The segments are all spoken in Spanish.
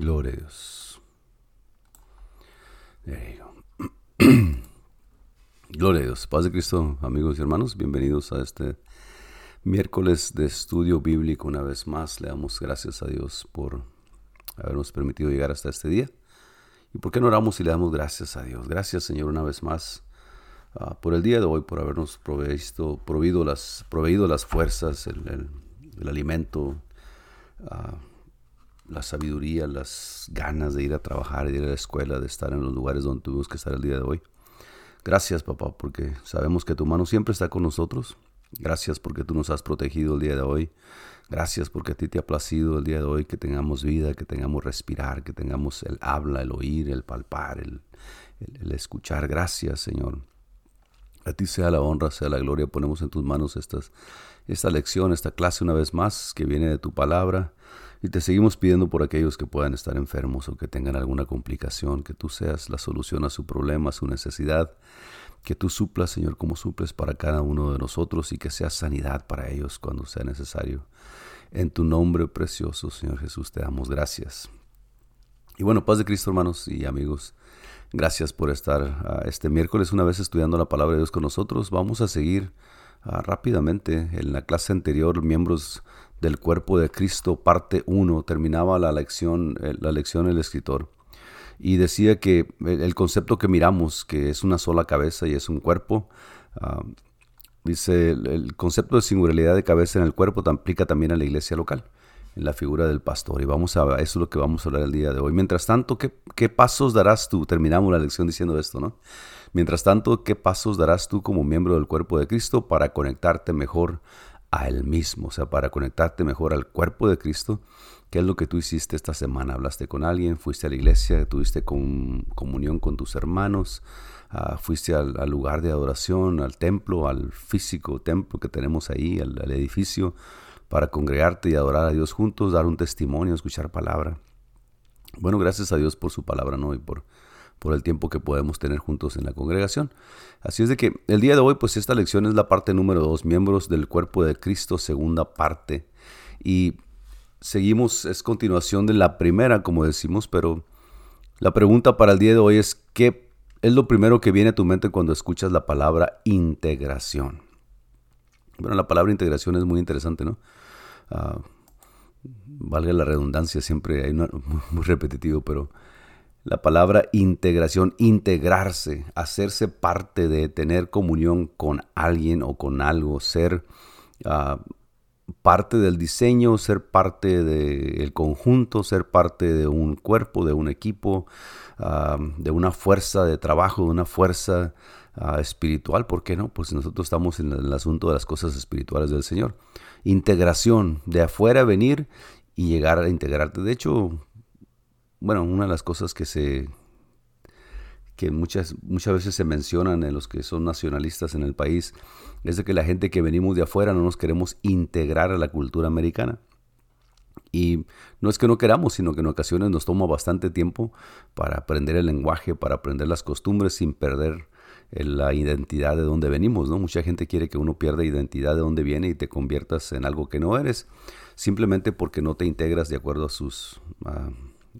Gloria a Dios. Gloria a Dios. Paz de Cristo, amigos y hermanos. Bienvenidos a este miércoles de estudio bíblico. Una vez más, le damos gracias a Dios por habernos permitido llegar hasta este día. ¿Y por qué no oramos y le damos gracias a Dios? Gracias, Señor, una vez más uh, por el día de hoy, por habernos provisto, proveído, las, proveído las fuerzas, el, el, el alimento. Uh, la sabiduría, las ganas de ir a trabajar, de ir a la escuela, de estar en los lugares donde tuvimos que estar el día de hoy. Gracias, papá, porque sabemos que tu mano siempre está con nosotros. Gracias porque tú nos has protegido el día de hoy. Gracias porque a ti te ha placido el día de hoy que tengamos vida, que tengamos respirar, que tengamos el habla, el oír, el palpar, el, escuchar. Gracias, Señor. A ti sea la honra, sea la gloria. Ponemos en tus manos esta lección, esta clase una vez más que viene de tu palabra. Y te seguimos pidiendo por aquellos que puedan estar enfermos o que tengan alguna complicación, que tú seas la solución a su problema, a su necesidad, que tú suplas, Señor, como suples para cada uno de nosotros y que sea sanidad para ellos cuando sea necesario. En tu nombre precioso, Señor Jesús, te damos gracias. Y bueno, paz de Cristo, hermanos y amigos. Gracias por estar uh, este miércoles una vez estudiando la palabra de Dios con nosotros. Vamos a seguir uh, rápidamente en la clase anterior, miembros del cuerpo de Cristo, parte 1, terminaba la lección, eh, la lección el escritor. Y decía que el concepto que miramos, que es una sola cabeza y es un cuerpo, uh, dice el, el, concepto de singularidad de cabeza en el cuerpo aplica también a la iglesia local, en la figura del pastor. Y vamos a, eso es lo que vamos a hablar el día de hoy. Mientras tanto, ¿qué, qué pasos darás tú? Terminamos la lección diciendo esto, ¿no? Mientras tanto, ¿qué pasos darás tú como miembro del cuerpo de Cristo para conectarte mejor a Él mismo, o sea, para conectarte mejor al cuerpo de Cristo. ¿Qué es lo que tú hiciste esta semana? ¿Hablaste con alguien? ¿Fuiste a la iglesia? ¿Tuviste comunión con tus hermanos? Uh, ¿Fuiste al, lugar de adoración, al templo, al físico templo que tenemos ahí, al, edificio, para congregarte y adorar a Dios juntos, dar un testimonio, escuchar palabra? Bueno, gracias a Dios por su palabra, ¿no? Por, por el tiempo que podemos tener juntos en la congregación. Así es de que el día de hoy, pues esta lección es la parte número dos, miembros del cuerpo de Cristo, segunda parte. Y seguimos, es continuación de la primera, como decimos, pero la pregunta para el día de hoy es, ¿qué es lo primero que viene a tu mente cuando escuchas la palabra integración? Bueno, la palabra integración es muy interesante, ¿no? Uh, valga la redundancia, siempre hay una, muy repetitivo, pero la palabra integración, integrarse, hacerse parte de, tener comunión con alguien o con algo, ser uh, parte del diseño, ser parte del conjunto, ser parte de un cuerpo, de un equipo, uh, de una fuerza de trabajo, de una fuerza uh, espiritual, ¿por qué no? Pues nosotros estamos en el asunto de las cosas espirituales del Señor. Integración, de afuera venir y llegar a integrarte. De hecho, bueno, una de las cosas que se que muchas, muchas veces se mencionan en los que son nacionalistas en el país, es de que la gente que venimos de afuera no nos queremos integrar a la cultura americana. Y no es que no queramos, sino que en ocasiones nos toma bastante tiempo para aprender el lenguaje, para aprender las costumbres sin perder eh, la identidad de donde venimos, ¿no? Mucha gente quiere que uno pierda identidad de dónde viene y te conviertas en algo que no eres, simplemente porque no te integras de acuerdo a sus...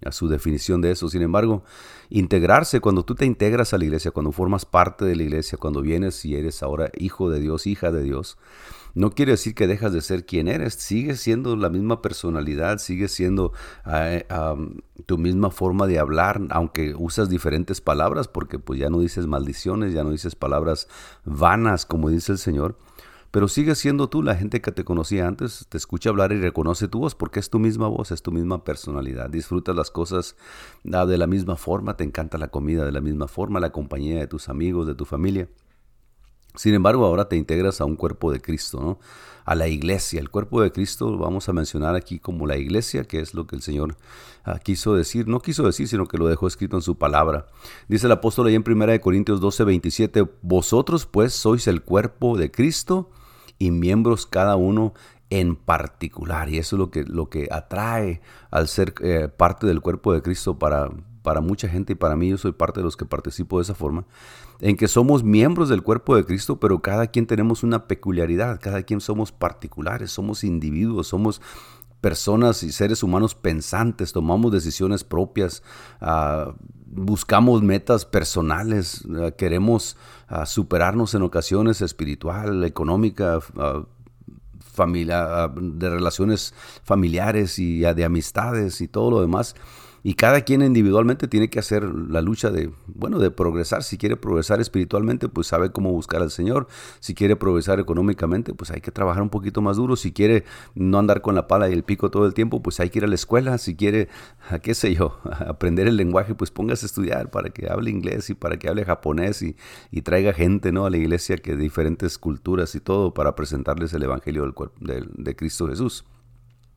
a su definición de eso. Sin embargo, integrarse, cuando tú te integras a la iglesia, cuando formas parte de la iglesia, cuando vienes y eres ahora hijo de Dios, hija de Dios, no quiere decir que dejas de ser quien eres, sigues siendo la misma personalidad, sigues siendo uh, um, tu misma forma de hablar, aunque usas diferentes palabras, porque pues ya no dices maldiciones, ya no dices palabras vanas, como dice el Señor pero sigue siendo tú la gente que te conocía antes, te escucha hablar y reconoce tu voz porque es tu misma voz, es tu misma personalidad. Disfrutas las cosas ah, de la misma forma, te encanta la comida de la misma forma, la compañía de tus amigos, de tu familia. Sin embargo, ahora te integras a un cuerpo de Cristo, ¿no? A la iglesia. El cuerpo de Cristo vamos a mencionar aquí como la iglesia, que es lo que el Señor uh, quiso decir. No quiso decir, sino que lo dejó escrito en su palabra. Dice el apóstol ahí en 1 Corintios 12, 27, Vosotros pues sois el cuerpo de Cristo y miembros cada uno en particular. Y eso es lo que, lo que atrae al ser eh, parte del cuerpo de Cristo para, para mucha gente y para mí yo soy parte de los que participo de esa forma, en que somos miembros del cuerpo de Cristo, pero cada quien tenemos una peculiaridad, cada quien somos particulares, somos individuos, somos personas y seres humanos pensantes, tomamos decisiones propias, ah, buscamos metas personales, ah, queremos ah, superarnos en ocasiones espiritual, económica, familia, de relaciones familiares y de amistades y todo lo demás. Y cada quien individualmente tiene que hacer la lucha de, bueno, de progresar. Si quiere progresar espiritualmente, pues sabe cómo buscar al Señor. Si quiere progresar económicamente, pues hay que trabajar un poquito más duro. Si quiere no andar con la pala y el pico todo el tiempo, pues hay que ir a la escuela. Si quiere, qué sé yo, aprender el lenguaje, pues póngase a estudiar para que hable inglés y para que hable japonés y, y traiga gente, ¿no? A la iglesia que de diferentes culturas y todo para presentarles el Evangelio del, de, de Cristo Jesús.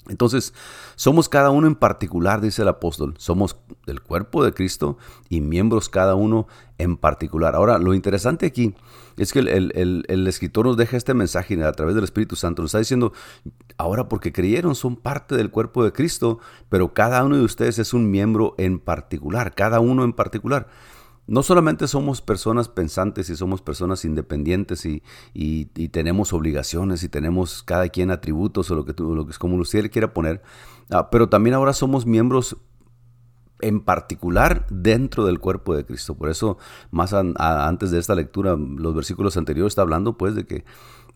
Entonces, somos cada uno en particular, dice el apóstol, somos del cuerpo de Cristo y miembros cada uno en particular. Ahora, lo interesante aquí es que el, escritor nos deja este mensaje a través del Espíritu Santo, nos está diciendo, ahora porque creyeron son parte del cuerpo de Cristo, pero cada uno de ustedes es un miembro en particular, cada uno en particular no solamente somos personas pensantes y somos personas independientes y, tenemos obligaciones y tenemos cada quien atributos o lo que, lo que es como usted quiera poner, ah, pero también ahora somos miembros en particular dentro del cuerpo de Cristo. Por eso, más antes de esta lectura, los versículos anteriores está hablando pues de que,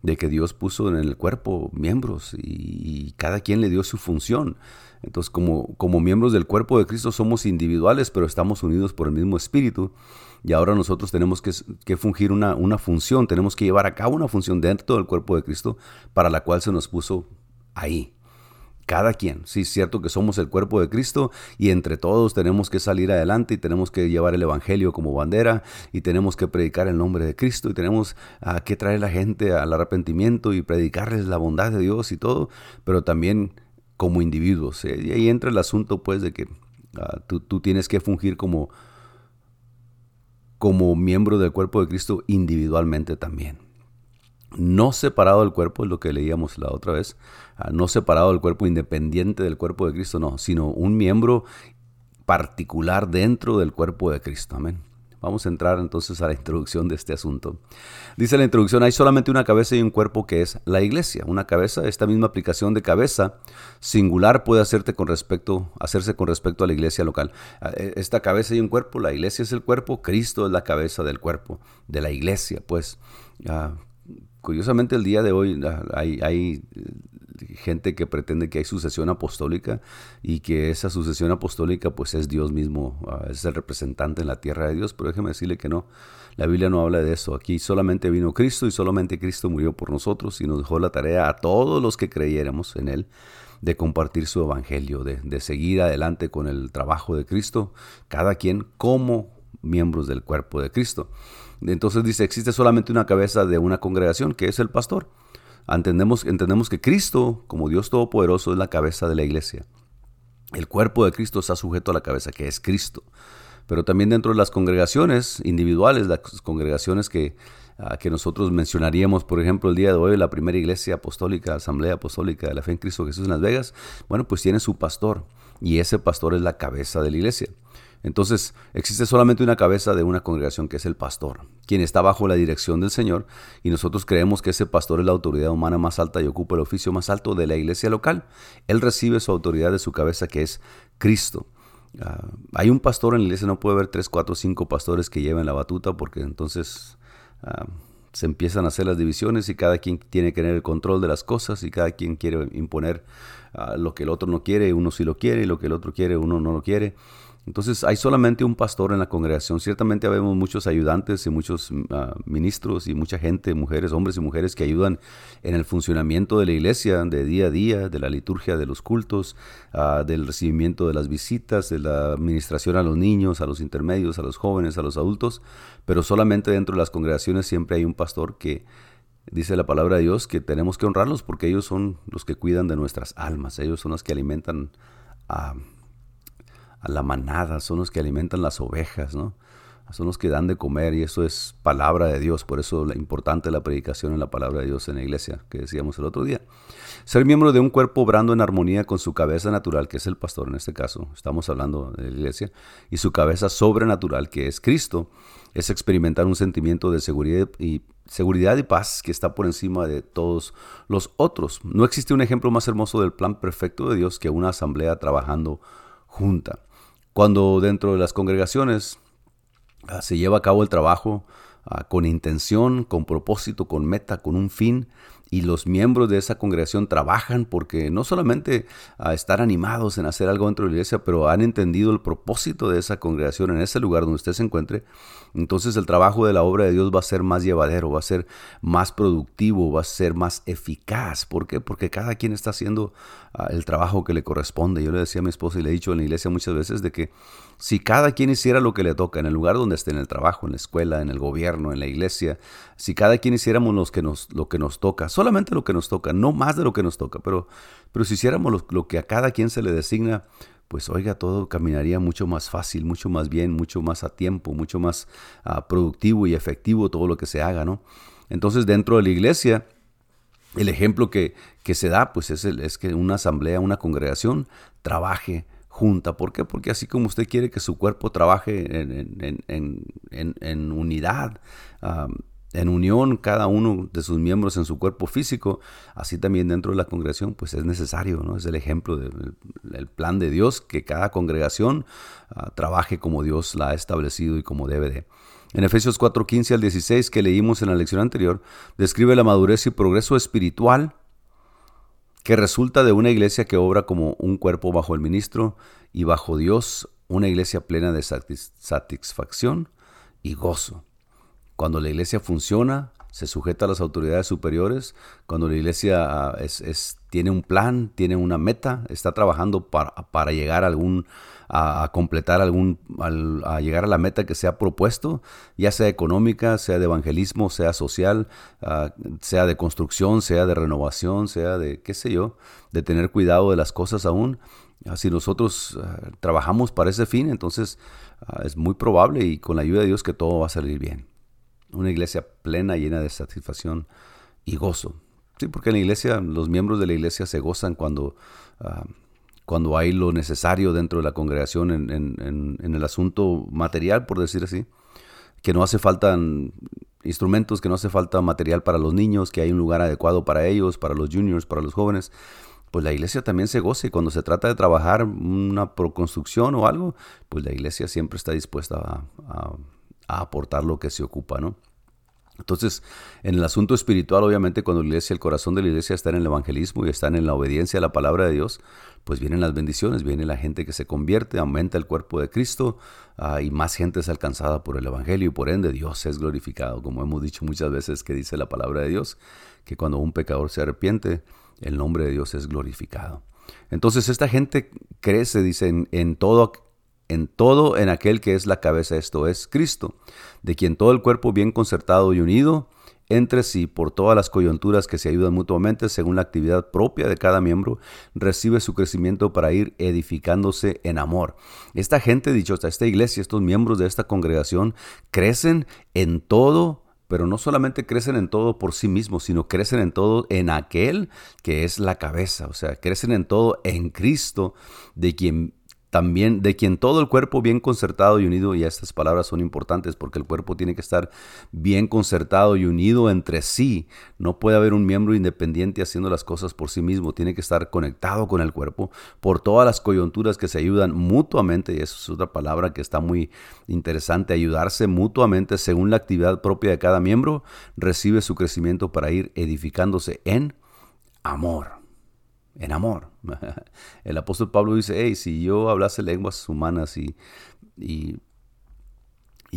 de que Dios puso en el cuerpo miembros y cada quien le dio su función. Entonces, como, como miembros del cuerpo de Cristo somos individuales, pero estamos unidos por el mismo espíritu. Y ahora nosotros tenemos que, que fungir una, una función, tenemos que llevar a cabo una función dentro del cuerpo de Cristo para la cual se nos puso ahí. Cada quien, sí es cierto que somos el cuerpo de Cristo y entre todos tenemos que salir adelante y tenemos que llevar el Evangelio como bandera y tenemos que predicar el nombre de Cristo y tenemos ah, que traer la gente al arrepentimiento y predicarles la bondad de Dios y todo, pero también como individuos. ¿eh? Y ahí entra el asunto pues de que ah, tú, tienes que fungir como, como miembro del cuerpo de Cristo individualmente también. No separado del cuerpo, es lo que leíamos la otra vez, ah, no separado del cuerpo, independiente del cuerpo de Cristo, no, sino un miembro particular dentro del cuerpo de Cristo. Amén. Vamos a entrar entonces a la introducción de este asunto. Dice la introducción, hay solamente una cabeza y un cuerpo que es la iglesia. Una cabeza, esta misma aplicación de cabeza singular puede hacerte con respecto, hacerse con respecto a la iglesia local. Ah, e, esta cabeza y un cuerpo, la iglesia es el cuerpo, Cristo es la cabeza del cuerpo, de la iglesia. Pues ah, curiosamente el día de hoy hay, hay gente que pretende que hay sucesión apostólica y que esa sucesión apostólica pues es Dios mismo, ah, es el representante en la tierra de Dios, pero déjeme decirle que no, la Biblia no habla de eso, aquí solamente vino Cristo y solamente Cristo murió por nosotros y nos dejó la tarea a todos los que creyéramos en Él de compartir su evangelio, de, de seguir adelante con el trabajo de Cristo, cada quien como miembros del cuerpo de Cristo. Entonces dice, existe solamente una cabeza de una congregación, que es el pastor. Entendemos, entendemos que Cristo, como Dios Todopoderoso, es la cabeza de la iglesia. El cuerpo de Cristo está sujeto a la cabeza, que es Cristo. Pero también dentro de las congregaciones individuales, las congregaciones que, ah, que nosotros mencionaríamos, por ejemplo, el día de hoy, la primera iglesia apostólica, asamblea apostólica de la fe en Cristo Jesús en Las Vegas, bueno, pues tiene su pastor y ese pastor es la cabeza de la iglesia. Entonces, existe solamente una cabeza de una congregación que es el pastor, quien está bajo la dirección del Señor, y nosotros creemos que ese pastor es la autoridad humana más alta y ocupa el oficio más alto de la iglesia local. Él recibe su autoridad de su cabeza, que es Cristo. Ah, hay un pastor en la iglesia, no puede haber tres, cuatro, cinco pastores que lleven la batuta, porque entonces ah, se empiezan a hacer las divisiones y cada quien tiene que tener el control de las cosas y cada quien quiere imponer ah, lo que el otro no quiere, uno sí lo quiere, y lo que el otro quiere, uno no lo quiere. Entonces hay solamente un pastor en la congregación. Ciertamente habemos muchos ayudantes y muchos ah, ministros y mucha gente, mujeres, hombres y mujeres que ayudan en el funcionamiento de la iglesia de día a día, de la liturgia de los cultos, ah, del recibimiento de las visitas, de la administración a los niños, a los intermedios, a los jóvenes, a los adultos. Pero solamente dentro de las congregaciones siempre hay un pastor que dice la palabra de Dios que tenemos que honrarlos porque ellos son los que cuidan de nuestras almas. Ellos son los que alimentan a a la manada, son los que alimentan las ovejas, ¿no? son los que dan de comer y eso es palabra de Dios, por eso la importante la predicación en la palabra de Dios en la iglesia, que decíamos el otro día. Ser miembro de un cuerpo obrando en armonía con su cabeza natural, que es el pastor en este caso, estamos hablando de la iglesia, y su cabeza sobrenatural, que es Cristo, es experimentar un sentimiento de seguridad y, seguridad y paz que está por encima de todos los otros. No existe un ejemplo más hermoso del plan perfecto de Dios que una asamblea trabajando junta. Cuando dentro de las congregaciones ah, se lleva a cabo el trabajo ah, con intención, con propósito, con meta, con un fin, y los miembros de esa congregación trabajan porque no solamente a estar animados en hacer algo dentro de la iglesia, pero han entendido el propósito de esa congregación en ese lugar donde usted se encuentre, entonces el trabajo de la obra de Dios va a ser más llevadero, va a ser más productivo, va a ser más eficaz. ¿Por qué? Porque cada quien está haciendo ah, el trabajo que le corresponde. Yo le decía a mi esposa y le he dicho en la iglesia muchas veces de que si cada quien hiciera lo que le toca en el lugar donde esté, en el trabajo, en la escuela, en el gobierno, en la iglesia, si cada quien hiciéramos que nos, lo que nos toca, solamente lo que nos toca, no más de lo que nos toca, pero, pero si hiciéramos lo, que a cada quien se le designa, pues oiga, todo caminaría mucho más fácil, mucho más bien, mucho más a tiempo, mucho más ah, productivo y efectivo todo lo que se haga, ¿no? Entonces dentro de la iglesia, el ejemplo que, que se da, pues es, el, es que una asamblea, una congregación trabaje junta. ¿Por qué? Porque así como usted quiere que su cuerpo trabaje en, unidad, en unión cada uno de sus miembros en su cuerpo físico, así también dentro de la congregación, pues es necesario, ¿no? Es el ejemplo del plan de Dios, que cada congregación ah, trabaje como Dios la ha establecido y como debe de. En Efesios 4, 15 al 16, que leímos en la lección anterior, describe la madurez y progreso espiritual que resulta de una iglesia que obra como un cuerpo bajo el ministro y bajo Dios, una iglesia plena de satisfacción y gozo. Cuando la iglesia funciona, se sujeta a las autoridades superiores, cuando la iglesia ah, es, tiene un plan, tiene una meta, está trabajando para, para llegar a algún, a, completar algún, a llegar a la meta que se ha propuesto, ya sea económica, sea de evangelismo, sea social, ah, sea de construcción, sea de renovación, sea de, qué sé yo, de tener cuidado de las cosas aún. Ah, si nosotros trabajamos para ese fin, entonces es muy probable y con la ayuda de Dios que todo va a salir bien una iglesia plena, llena de satisfacción y gozo. Sí, porque en la iglesia, los miembros de la iglesia se gozan cuando, ah, cuando hay lo necesario dentro de la congregación en, el asunto material, por decir así, que no hace falta instrumentos, que no hace falta material para los niños, que hay un lugar adecuado para ellos, para los juniors, para los jóvenes. Pues la iglesia también se goza y cuando se trata de trabajar una proconstrucción o algo, pues la iglesia siempre está dispuesta a aportar lo que se ocupa, ¿no? Entonces, en el asunto espiritual, obviamente, cuando la iglesia, el corazón de la iglesia está en el evangelismo y está en la obediencia a la palabra de Dios, pues vienen las bendiciones, viene la gente que se convierte, aumenta el cuerpo de Cristo ah, y más gente es alcanzada por el evangelio y por ende Dios es glorificado, como hemos dicho muchas veces que dice la palabra de Dios, que cuando un pecador se arrepiente, el nombre de Dios es glorificado. Entonces, esta gente crece, dice, en todo en todo en aquel que es la cabeza, esto es Cristo, de quien todo el cuerpo bien concertado y unido entre sí por todas las coyunturas que se ayudan mutuamente según la actividad propia de cada miembro, recibe su crecimiento para ir edificándose en amor. Esta gente, dicho hasta esta iglesia, estos miembros de esta congregación, crecen en todo pero no solamente crecen en todo por sí mismos, sino crecen en todo en aquel que es la cabeza, o sea, crecen en todo en Cristo, de quien también de quien todo el cuerpo bien concertado y unido, y estas palabras son importantes porque el cuerpo tiene que estar bien concertado y unido entre sí. No puede haber un miembro independiente haciendo las cosas por sí mismo, tiene que estar conectado con el cuerpo por todas las coyunturas que se ayudan mutuamente, y eso es otra palabra que está muy interesante, ayudarse mutuamente según la actividad propia de cada miembro, recibe su crecimiento para ir edificándose en amor en amor. El apóstol Pablo dice, hey, si yo hablase lenguas humanas y, y,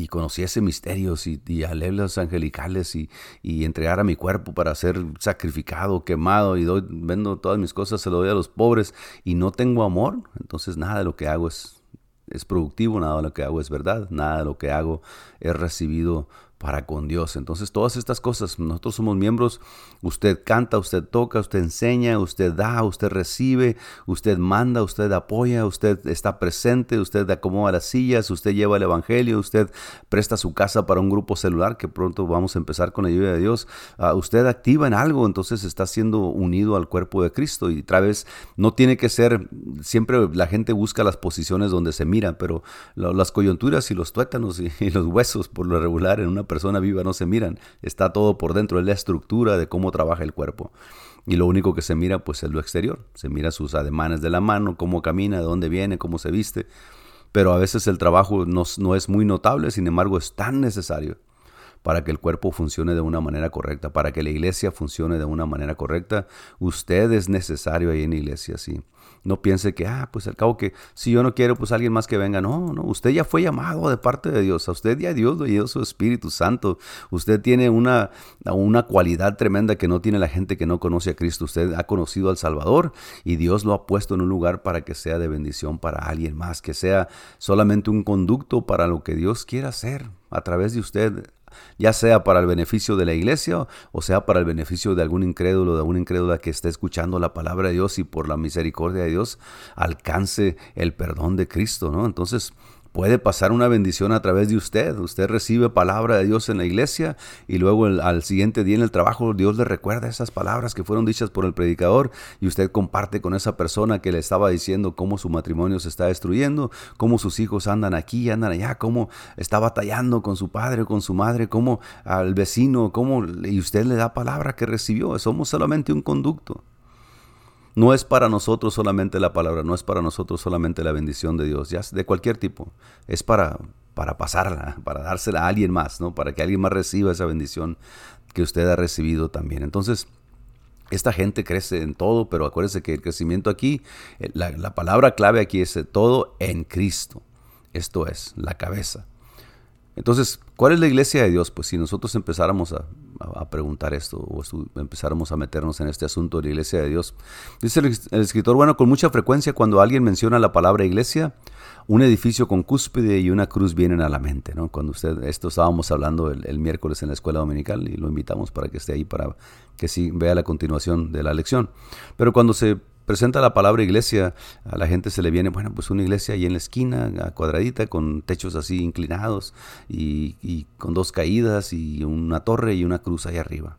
conociese misterios y, y angelicales y, y, entregara mi cuerpo para ser sacrificado, quemado y doy, vendo todas mis cosas, se lo doy a los pobres y no tengo amor, entonces nada de lo que hago es, es productivo, nada de lo que hago es verdad, nada de lo que hago es recibido para con Dios. Entonces todas estas cosas, nosotros somos miembros, usted canta, usted toca, usted enseña, usted da, usted recibe, usted manda, usted apoya, usted está presente, usted acomoda las sillas, usted lleva el Evangelio, usted presta su casa para un grupo celular que pronto vamos a empezar con la ayuda de Dios. Uh, usted activa en algo, entonces está siendo unido al cuerpo de Cristo y otra vez no tiene que ser, siempre la gente busca las posiciones donde se mira, pero las coyunturas y los tuétanos y, y los huesos por lo regular en una persona viva no se miran, está todo por dentro, es la estructura de cómo trabaja el cuerpo. Y lo único que se mira pues es lo exterior, se mira sus ademanes de la mano, cómo camina, de dónde viene, cómo se viste, pero a veces el trabajo no, no es muy notable, sin embargo es tan necesario para que el cuerpo funcione de una manera correcta, para que la iglesia funcione de una manera correcta. Usted es necesario ahí en la iglesia, sí. No piense que, ah, pues al cabo que si yo no quiero, pues alguien más que venga. No, no, usted ya fue llamado de parte de Dios. A usted ya Dios le dio su Espíritu Santo. Usted tiene una, una cualidad tremenda que no tiene la gente que no conoce a Cristo. Usted ha conocido al Salvador y Dios lo ha puesto en un lugar para que sea de bendición para alguien más, que sea solamente un conducto para lo que Dios quiera hacer a través de usted ya sea para el beneficio de la iglesia o sea para el beneficio de algún incrédulo, de alguna incrédula que esté escuchando la palabra de Dios y por la misericordia de Dios alcance el perdón de Cristo, ¿no? Entonces, puede pasar una bendición a través de usted. Usted recibe palabra de Dios en la iglesia y luego al siguiente día en el trabajo Dios le recuerda esas palabras que fueron dichas por el predicador y usted comparte con esa persona que le estaba diciendo cómo su matrimonio se está destruyendo, cómo sus hijos andan aquí, andan allá, cómo está batallando con su padre, con su madre, cómo al vecino, cómo y usted le da palabra que recibió. Somos solamente un conducto. No es para nosotros solamente la palabra, no es para nosotros solamente la bendición de Dios, ya de cualquier tipo. Es para, para pasarla, para dársela a alguien más, ¿no? Para que alguien más reciba esa bendición que usted ha recibido también. Entonces, esta gente crece en todo, pero acuérdese que el crecimiento aquí, eh, la, la palabra clave aquí es todo en Cristo. Esto es, la cabeza. Entonces, ¿cuál es la iglesia de Dios? Pues si nosotros empezáramos a, preguntar esto o empezáramos a meternos en este asunto de la iglesia de Dios. Dice el, escritor, bueno, con mucha frecuencia cuando alguien menciona la palabra iglesia, un edificio con cúspide y una cruz vienen a la mente. ¿no? Cuando usted, esto estábamos hablando el, el miércoles en la escuela dominical y lo invitamos para que esté ahí para que sí vea la continuación de la lección. Pero cuando se presenta la palabra iglesia, a la gente se le viene, bueno, pues una iglesia ahí en la esquina, cuadradita, con techos así inclinados y, con dos caídas y una torre y una cruz ahí arriba.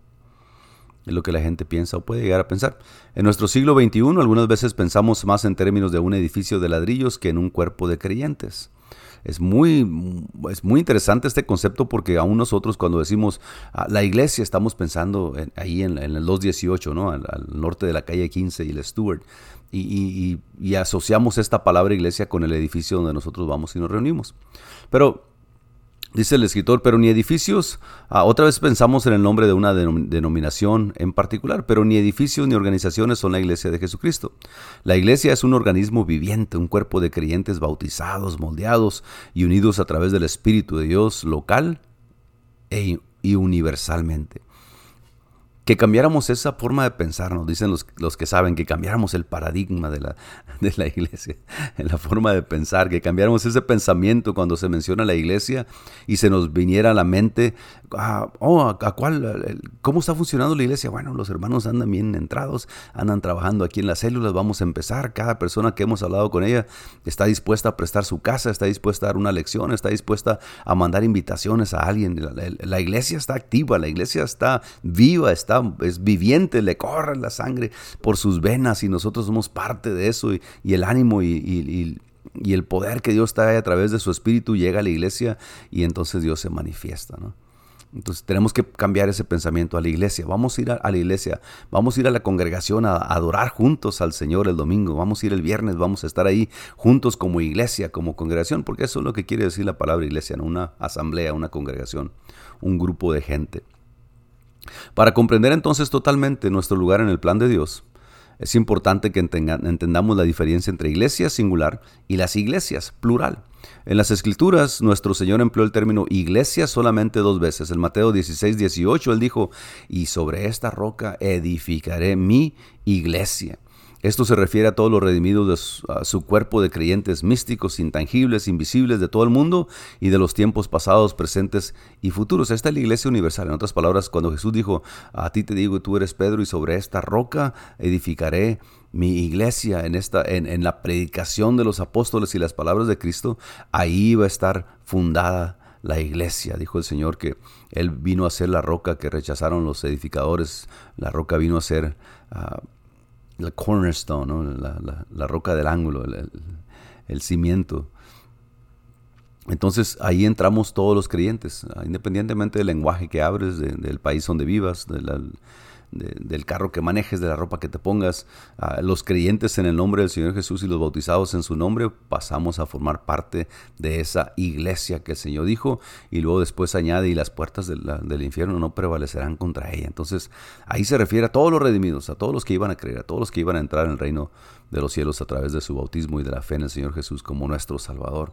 Es lo que la gente piensa o puede llegar a pensar. En nuestro siglo XXI algunas veces pensamos más en términos de un edificio de ladrillos que en un cuerpo de creyentes es muy, es muy interesante este concepto porque aún nosotros cuando decimos ah, la iglesia estamos pensando ahí en, el 218, ¿no? Al, norte de la calle 15 y el Stewart. Y, asociamos esta palabra iglesia con el edificio donde nosotros vamos y nos reunimos. Pero Dice el escritor, pero ni edificios, ah, otra vez pensamos en el nombre de una denominación en particular, pero ni edificios ni organizaciones son la iglesia de Jesucristo. La iglesia es un organismo viviente, un cuerpo de creyentes bautizados, moldeados y unidos a través del Espíritu de Dios local e, y universalmente que cambiáramos esa forma de pensar, nos dicen los, los, que saben, que cambiáramos el paradigma de la, de la iglesia, la forma de pensar, que cambiáramos ese pensamiento cuando se menciona la iglesia y se nos viniera a la mente, oh, ¿a cuál, ¿cómo está funcionando la iglesia? Bueno, los hermanos andan bien entrados, andan trabajando aquí en las células, vamos a empezar, cada persona que hemos hablado con ella está dispuesta a prestar su casa, está dispuesta a dar una lección, está dispuesta a mandar invitaciones a alguien, la, iglesia está activa, la iglesia está viva, está es viviente, le corre la sangre por sus venas y nosotros somos parte de eso y, el ánimo y, el poder que Dios trae a través de su espíritu llega a la iglesia y entonces Dios se manifiesta, ¿no? Entonces tenemos que cambiar ese pensamiento a la iglesia. Vamos a ir a, la iglesia, vamos a ir a la congregación a, adorar juntos al Señor el domingo. Vamos a ir el viernes, vamos a estar ahí juntos como iglesia, como congregación, porque eso es lo que quiere decir la palabra iglesia, ¿no? una asamblea, una congregación, un grupo de gente. Para comprender entonces totalmente nuestro lugar en el plan de Dios, es importante que entendamos la diferencia entre iglesia singular y las iglesias plural. En las escrituras, nuestro Señor empleó el término iglesia solamente dos veces. En Mateo 16, 18, Él dijo, y sobre esta roca edificaré mi iglesia Esto se refiere a todos los redimidos de su, cuerpo de creyentes místicos, intangibles, invisibles de todo el mundo y de los tiempos pasados, presentes y futuros. Esta es la iglesia universal. En otras palabras, cuando Jesús dijo, a ti te digo, tú eres Pedro y sobre esta roca edificaré mi iglesia en esta en, la predicación de los apóstoles y las palabras de Cristo, ahí va a estar fundada la iglesia. Dijo el Señor que Él vino a ser la roca que rechazaron los edificadores. La roca vino a ser uh, la cornerstone, la, roca del ángulo, el, cimiento. Entonces ahí entramos todos los creyentes, independientemente del lenguaje que abres, del país donde vivas, de la, del carro que manejes, de la ropa que te pongas, los creyentes en el nombre del Señor Jesús y los bautizados en su nombre, pasamos a formar parte de esa iglesia que el Señor dijo y luego después añade y las puertas del infierno no prevalecerán contra ella. Entonces ahí se refiere a todos los redimidos, a todos los que iban a creer, a todos los que iban a entrar en el reino de los cielos a través de su bautismo y de la fe en el Señor Jesús como nuestro Salvador.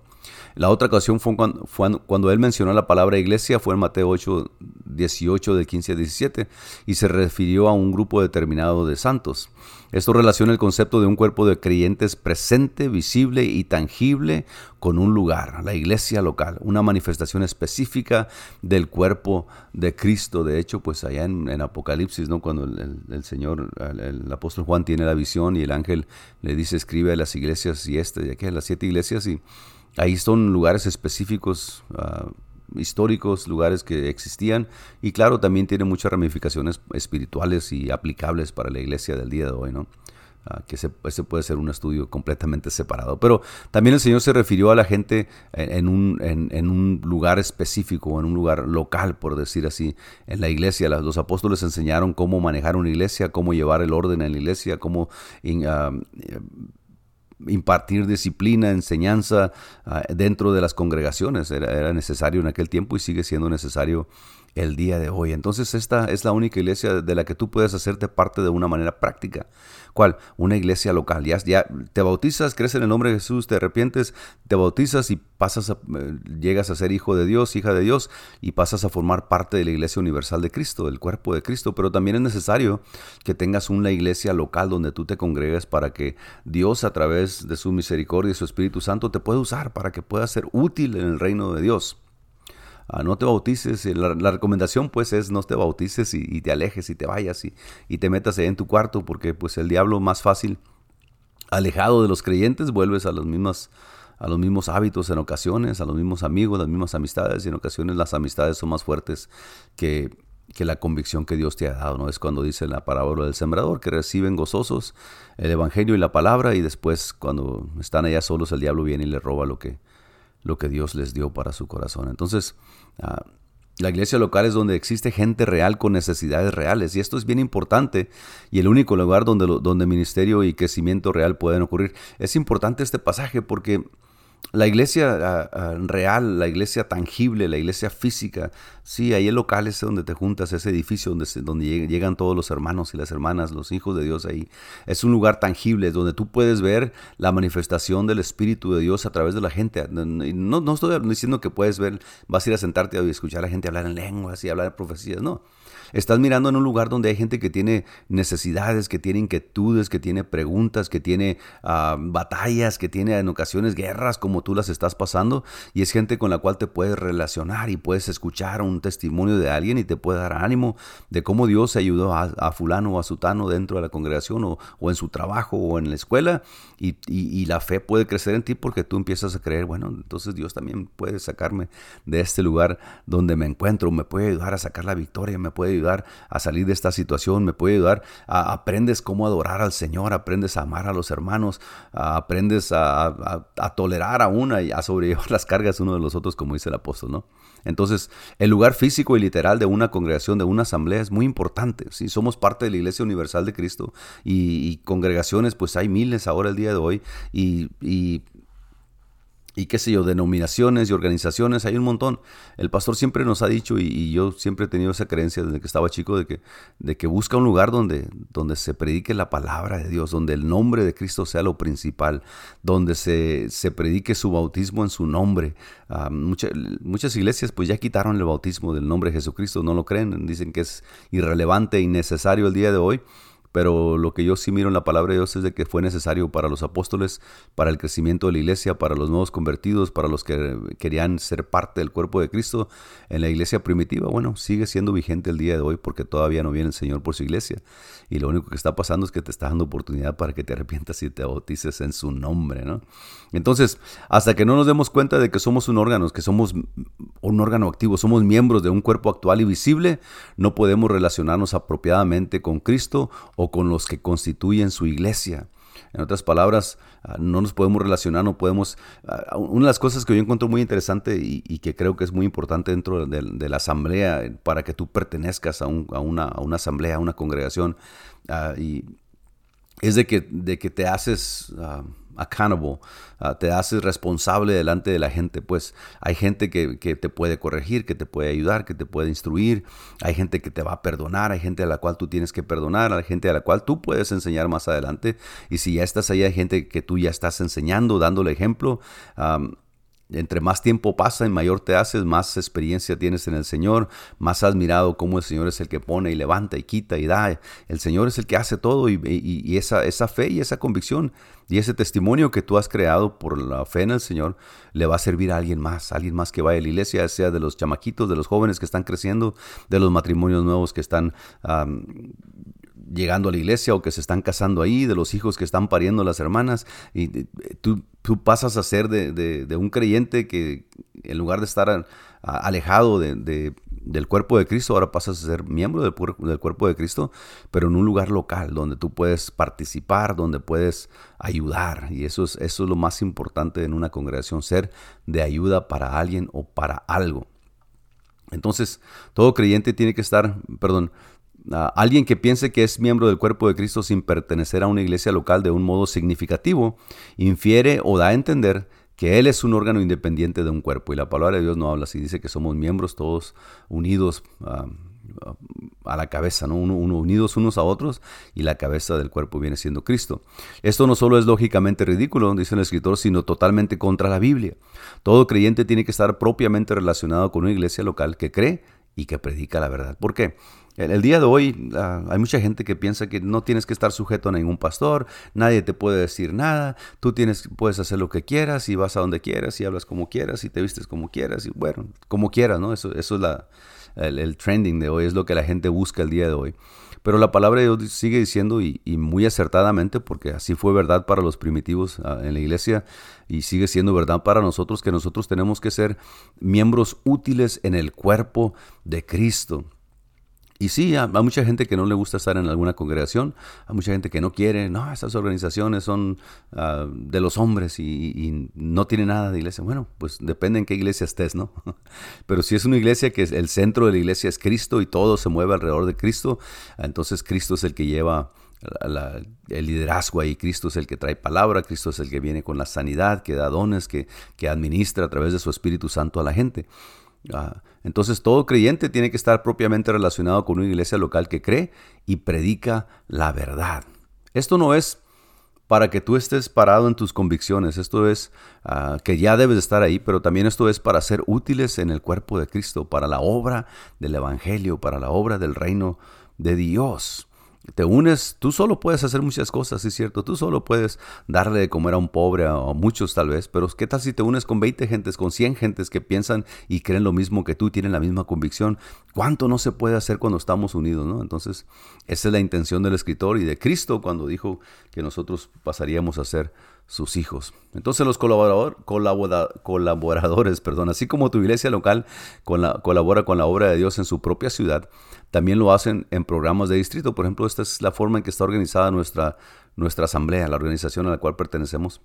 La otra ocasión fue cuando, cuando él mencionó la palabra iglesia, fue en Mateo 8, 18 de 15 a 17 y se refirió a un grupo determinado de santos. Esto relaciona el concepto de un cuerpo de creyentes presente, visible y tangible con un lugar, la iglesia local, una manifestación específica del cuerpo de Cristo. De hecho, pues allá en, Apocalipsis, ¿no? cuando el, Señor, el, apóstol Juan tiene la visión y el ángel le dice, escribe a las iglesias y este y aquel, las siete iglesias, y ahí son lugares específicos. Ah, históricos, lugares que existían y claro, también tiene muchas ramificaciones espirituales y aplicables para la iglesia del día de hoy, ¿no? Ah, que ese, puede ser un estudio completamente separado. Pero también el Señor se refirió a la gente en, un, en, un, lugar específico, en un lugar local, por decir así, en la iglesia. Los apóstoles enseñaron cómo manejar una iglesia, cómo llevar el orden en la iglesia, cómo ah, impartir disciplina, enseñanza ah, dentro de las congregaciones. Era, necesario en aquel tiempo y sigue siendo necesario el día de hoy. Entonces esta es la única iglesia de la que tú puedes hacerte parte de una manera práctica. ¿Cuál? Una iglesia local. Ya, ya te bautizas, crees en el nombre de Jesús, te arrepientes, te bautizas y pasas a, eh, llegas a ser hijo de Dios, hija de Dios, y pasas a formar parte de la iglesia universal de Cristo, del cuerpo de Cristo. Pero también es necesario que tengas una iglesia local donde tú te congregues para que Dios a través de su misericordia y su Espíritu Santo te pueda usar para que puedas ser útil en el reino de Dios. Ah, no te bautices. La, recomendación pues es no te bautices y, te alejes y te vayas y, te metas ahí en tu cuarto porque pues el diablo más fácil, alejado de los creyentes, vuelves a los mismos, a los mismos hábitos en ocasiones, a los mismos amigos, las mismas amistades y en ocasiones las amistades son más fuertes que, que la convicción que Dios te ha dado, ¿no? Es cuando dice la parábola del sembrador, que reciben gozosos el evangelio y la palabra y después cuando están allá solos el diablo viene y les roba lo que, lo que Dios les dio para su corazón. Entonces, ah, la iglesia local es donde existe gente real con necesidades reales y esto es bien importante y el único lugar donde, donde ministerio y crecimiento real pueden ocurrir. Es importante este pasaje porque la iglesia ah, ah, real, la iglesia tangible, la iglesia física, sí, ahí el local es donde te juntas, ese edificio donde, donde llegan todos los hermanos y las hermanas, los hijos de Dios ahí. Es un lugar tangible, donde tú puedes ver la manifestación del Espíritu de Dios a través de la gente. No, no estoy diciendo que puedes ver, vas a ir a sentarte y escuchar a la gente hablar en lenguas y hablar de profecías, no. Estás mirando en un lugar donde hay gente que tiene necesidades, que tiene inquietudes, que tiene preguntas, que tiene ah, batallas, que tiene en ocasiones guerras como tú las estás pasando. Y es gente con la cual te puedes relacionar y puedes escuchar un testimonio de alguien y te puede dar ánimo de cómo Dios ayudó a, fulano o a sutano dentro de la congregación o, en su trabajo o en la escuela. Y, y la fe puede crecer en ti porque tú empiezas a creer, bueno, entonces Dios también puede sacarme de este lugar donde me encuentro, me puede ayudar a sacar la victoria, me puede ayudar a salir de esta situación, me puede ayudar, a, aprendes cómo adorar al Señor, aprendes a amar a los hermanos, aprendes a, tolerar a una y a sobrellevar las cargas uno de los otros, como dice el apóstol, ¿no? Entonces, el lugar físico y literal de una congregación, de una asamblea, es muy importante. ¿sí? Somos parte de la Iglesia Universal de Cristo y, congregaciones, pues hay miles ahora el día de hoy y y qué sé yo, denominaciones y organizaciones, hay un montón. El pastor siempre nos ha dicho, y, yo siempre he tenido esa creencia desde que estaba chico, de que, de que busca un lugar donde, donde se predique la palabra de Dios, donde el nombre de Cristo sea lo principal, donde se, se predique su bautismo en su nombre. Ah, muchas iglesias pues ya quitaron el bautismo del nombre de Jesucristo, no lo creen, dicen que es irrelevante innecesario el día de hoy pero lo que yo sí miro en la palabra de Dios es de que fue necesario para los apóstoles, para el crecimiento de la iglesia, para los nuevos convertidos, para los que querían ser parte del cuerpo de Cristo en la iglesia primitiva. Bueno, sigue siendo vigente el día de hoy porque todavía no viene el Señor por su iglesia. Y lo único que está pasando es que te está dando oportunidad para que te arrepientas y te bautices en su nombre, ¿no? Entonces, hasta que no nos demos cuenta de que somos un órgano, que somos un órgano activo, somos miembros de un cuerpo actual y visible, no podemos relacionarnos apropiadamente con Cristo o con los que constituyen su iglesia. En otras palabras, ah, no nos podemos relacionar, no podemos... Ah, una de las cosas que yo encuentro muy interesante y, que creo que es muy importante dentro de, la asamblea, eh, para que tú pertenezcas a, una, asamblea, a una congregación, ah, y es de que, de que te haces accountable, ah, te haces responsable delante de la gente. Pues hay gente que, te puede corregir, que te puede ayudar, que te puede instruir. Hay gente que te va a perdonar, hay gente a la cual tú tienes que perdonar, hay gente a la cual tú puedes enseñar más adelante. Y si ya estás ahí, hay gente que tú ya estás enseñando, dándole ejemplo entre más tiempo pasa y mayor te haces, más experiencia tienes en el Señor, más has mirado cómo el Señor es el que pone y levanta y quita y da. El Señor es el que hace todo y, esa, esa fe y esa convicción y ese testimonio que tú has creado por la fe en el Señor le va a servir a alguien más, alguien más que vaya a la iglesia, sea de los chamaquitos, de los jóvenes que están creciendo, de los matrimonios nuevos que están llegando a la iglesia o que se están casando ahí, de los hijos que están pariendo las hermanas, y tú, tú pasas a ser de, un creyente que en lugar de estar alejado de, del cuerpo de Cristo, ahora pasas a ser miembro del, del, cuerpo de Cristo, pero en un lugar local donde tú puedes participar, donde puedes ayudar. Y eso es, eso es lo más importante en una congregación, ser de ayuda para alguien o para algo. Entonces, todo creyente tiene que estar, perdón, alguien que piense que es miembro del cuerpo de Cristo sin pertenecer a una iglesia local de un modo significativo, infiere o da a entender que Él es un órgano independiente de un cuerpo. Y la palabra de Dios no habla así, dice que somos miembros todos unidos a la cabeza, ¿no? Uno, unidos unos a otros y la cabeza del cuerpo viene siendo Cristo. Esto no solo es lógicamente ridículo, dice el escritor, sino totalmente contra la Biblia. Todo creyente tiene que estar propiamente relacionado con una iglesia local que cree y que predica la verdad. ¿Por qué? El, día de hoy ah, hay mucha gente que piensa que no tienes que estar sujeto a ningún pastor, nadie te puede decir nada, tú tienes, puedes hacer lo que quieras y vas a donde quieras y hablas como quieras y te vistes como quieras y bueno, como quieras, ¿no? Eso, eso es la, el, trending de hoy, es lo que la gente busca el día de hoy. Pero la palabra de Dios sigue diciendo y, muy acertadamente, porque así fue verdad para los primitivos ah, en la iglesia y sigue siendo verdad para nosotros, que nosotros tenemos que ser miembros útiles en el cuerpo de Cristo. Y sí, hay mucha gente que no le gusta estar en alguna congregación, hay mucha gente que no quiere, no, estas organizaciones son ah, de los hombres y, no tiene nada de iglesia. Bueno, pues depende en qué iglesia estés, ¿no? Pero si es una iglesia que el centro de la iglesia es Cristo y todo se mueve alrededor de Cristo, entonces Cristo es el que lleva el liderazgo ahí. Cristo es el que trae palabra, Cristo es el que viene con la sanidad, que da dones, que administra a través de su Espíritu Santo a la gente. Entonces todo creyente tiene que estar propiamente relacionado con una iglesia local que cree y predica la verdad. Esto no es para que tú estés parado en tus convicciones, esto es ah, que ya debes estar ahí, pero también esto es para ser útiles en el cuerpo de Cristo, para la obra del Evangelio, para la obra del reino de Dios te unes, tú solo puedes hacer muchas cosas, es cierto, tú solo puedes darle de comer a un pobre, a muchos tal vez, pero ¿qué tal si te unes con 20 gentes, con 100 gentes que piensan y creen lo mismo que tú, tienen la misma convicción? ¿Cuánto no se puede hacer cuando estamos unidos, no? Entonces, esa es la intención del escritor y de Cristo cuando dijo que nosotros pasaríamos a ser sus hijos. Entonces los colaborador, colaboradores, perdón, así como tu iglesia local colabora con la obra de Dios en su propia ciudad, también lo hacen en programas de distrito. Por ejemplo, esta es la forma en que está organizada nuestra, nuestra asamblea, la organización a la cual pertenecemos.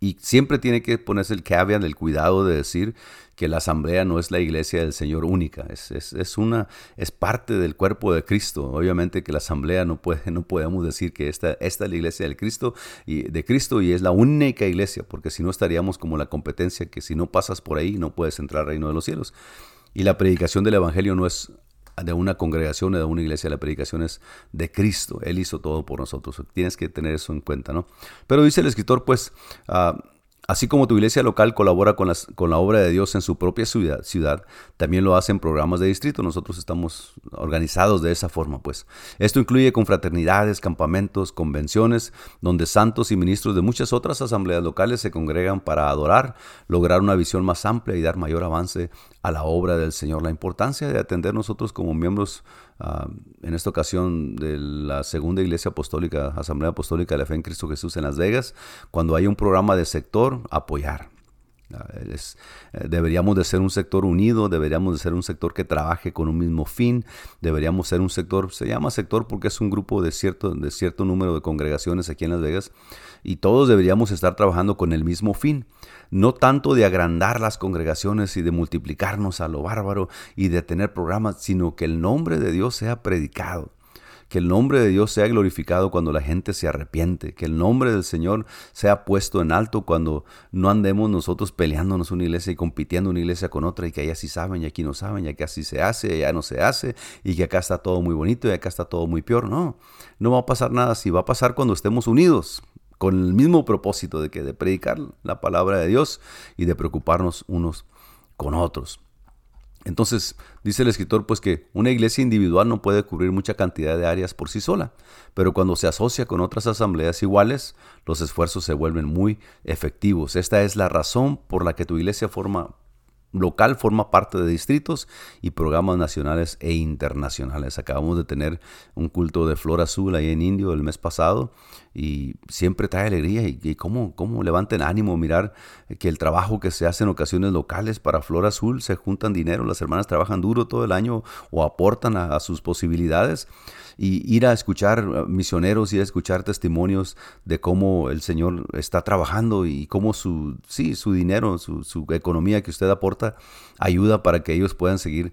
Y siempre tiene que ponerse el caveat del cuidado de decir que la asamblea no es la iglesia del Señor única, es, es, una, es parte del cuerpo de Cristo. Obviamente que la asamblea no, puede, no podemos decir que esta, esta es la iglesia del Cristo y, de Cristo y es la única iglesia, porque si no estaríamos como la competencia que si no pasas por ahí no puedes entrar al reino de los cielos. Y la predicación del Evangelio no es de una congregación de una iglesia, la predicación es de Cristo. Él hizo todo por nosotros. Tienes que tener eso en cuenta, ¿no? Pero dice el escritor, pues, ah, Así como tu iglesia local colabora con, con, la obra de Dios en su propia ciudad, ciudad, también lo hacen programas de distrito. Nosotros estamos organizados de esa forma, pues. Esto incluye confraternidades, campamentos, convenciones, donde santos y ministros de muchas otras asambleas locales se congregan para adorar, lograr una visión más amplia y dar mayor avance a la obra del Señor. La importancia de atender nosotros como miembros, uh, en esta ocasión de la Segunda Iglesia Apostólica, Asamblea Apostólica de la Fe en Cristo Jesús en Las Vegas, cuando hay un programa de sector, apoyar. Es, eh, deberíamos de ser un sector unido, deberíamos de ser un sector que trabaje con un mismo fin, deberíamos ser un sector, se llama sector porque es un grupo de cierto, de cierto número de congregaciones aquí en Las Vegas y todos deberíamos estar trabajando con el mismo fin, no tanto de agrandar las congregaciones y de multiplicarnos a lo bárbaro y de tener programas, sino que el nombre de Dios sea predicado que el nombre de Dios sea glorificado cuando la gente se arrepiente, que el nombre del Señor sea puesto en alto cuando no andemos nosotros peleándonos una iglesia y compitiendo una iglesia con otra y que allá sí saben y aquí no saben y que así se hace y allá no se hace y que acá está todo muy bonito y acá está todo muy peor. No, no va a pasar nada así, va a pasar cuando estemos unidos con el mismo propósito de que de predicar la palabra de Dios y de preocuparnos unos con otros. Entonces, dice el escritor, pues que una iglesia individual no puede cubrir mucha cantidad de áreas por sí sola, pero cuando se asocia con otras asambleas iguales, los esfuerzos se vuelven muy efectivos. Esta es la razón por la que tu iglesia forma local forma parte de distritos y programas nacionales e internacionales. Acabamos de tener un culto de flor azul ahí en Indio el mes pasado y siempre trae alegría y, cómo, cómo levanten ánimo mirar que el trabajo que se hace en ocasiones locales para Flor Azul se juntan dinero, las hermanas trabajan duro todo el año o aportan a sus posibilidades y ir a escuchar eh, misioneros, ir a escuchar testimonios de cómo el Señor está trabajando y cómo su, sí, su dinero, su, economía que usted aporta ayuda para que ellos puedan seguir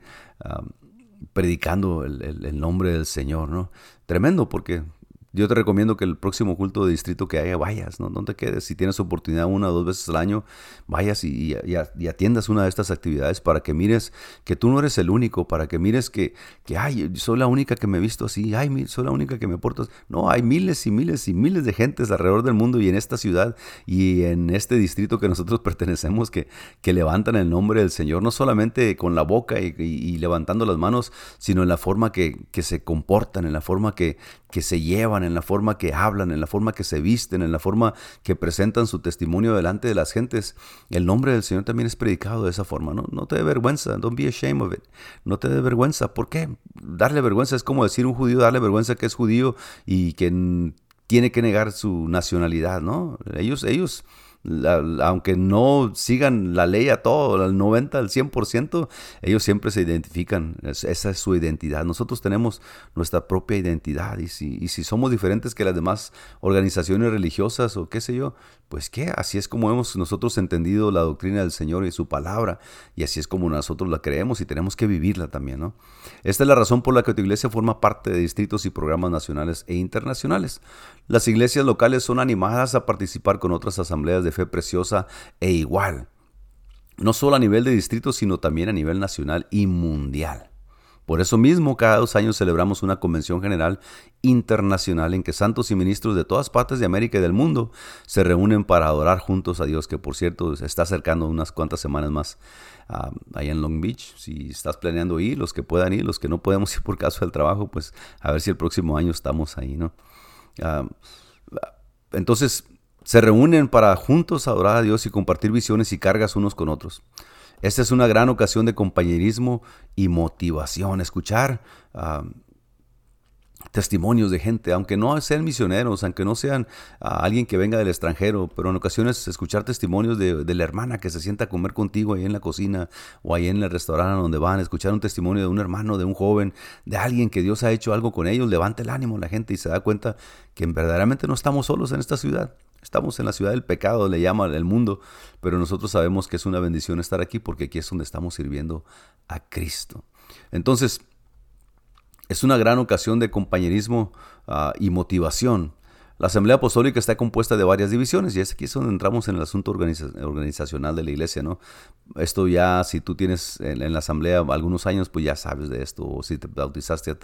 predicando el, el, nombre del Señor, ¿no? Tremendo porque yo te recomiendo que el próximo culto de distrito que haya vayas, ¿no? No te quedes. Si tienes oportunidad una o dos veces al año, vayas y, atiendas una de estas actividades para que mires que tú no eres el único, para que mires que, que ay, soy la única que me he visto así, ay, soy la única que me porto. No, hay miles y miles y miles de gentes alrededor del mundo y en esta ciudad y en este distrito que nosotros pertenecemos que, que levantan el nombre del Señor, no solamente con la boca y, levantando las manos, sino en la forma que, que se comportan, en la forma que, que se llevan, en la forma que hablan, en la forma que se visten, en la forma que presentan su testimonio delante de las gentes. El nombre del Señor también es predicado de esa forma, ¿no? No te dé vergüenza, don't be ashamed of it. No te dé vergüenza. ¿Por qué? Darle vergüenza es como decir un judío, darle vergüenza que es judío y que tiene que negar su nacionalidad, ¿no? Ellos, ellos aunque no sigan la ley a todo, al 90, al 100%, ellos siempre se identifican, esa es su identidad. Nosotros tenemos nuestra propia identidad y si, y si somos diferentes que las demás organizaciones religiosas o qué sé yo, pues qué, así es como hemos nosotros entendido la doctrina del Señor y su palabra y así es como nosotros la creemos y tenemos que vivirla también, ¿no? Esta es la razón por la que tu iglesia forma parte de distritos y programas nacionales e internacionales. Las iglesias locales son animadas a participar con otras asambleas de fe preciosa e igual, no solo a nivel de distrito, sino también a nivel nacional y mundial. Por eso mismo, cada dos años celebramos una convención general internacional en que santos y ministros de todas partes de América y del mundo se reúnen para adorar juntos a Dios, que por cierto se está acercando unas cuantas semanas más uh, allá en Long Beach. Si estás planeando ir, los que puedan ir, los que no podemos ir por caso del trabajo, pues a ver si el próximo año estamos ahí, ¿no? Entonces, se reúnen para juntos adorar a Dios y compartir visiones y cargas unos con otros. Esta es una gran ocasión de compañerismo y motivación. Escuchar testimonios de gente, aunque no sean misioneros, aunque no sean ah, alguien que venga del extranjero, pero en ocasiones escuchar testimonios de, de, la hermana que se sienta a comer contigo ahí en la cocina o ahí en el restaurante donde van, escuchar un testimonio de un hermano, de un joven, de alguien que Dios ha hecho algo con ellos, levanta el ánimo a la gente y se da cuenta que verdaderamente no estamos solos en esta ciudad. Estamos en la ciudad del pecado, le llama el mundo, pero nosotros sabemos que es una bendición estar aquí porque aquí es donde estamos sirviendo a Cristo. Entonces, es una gran ocasión de compañerismo ah, y motivación. La Asamblea Apostólica está compuesta de varias divisiones y es aquí donde entramos en el asunto organizacional de la iglesia, ¿no? Esto ya, si tú tienes en, la Asamblea algunos años, pues ya sabes de esto, o si te bautizaste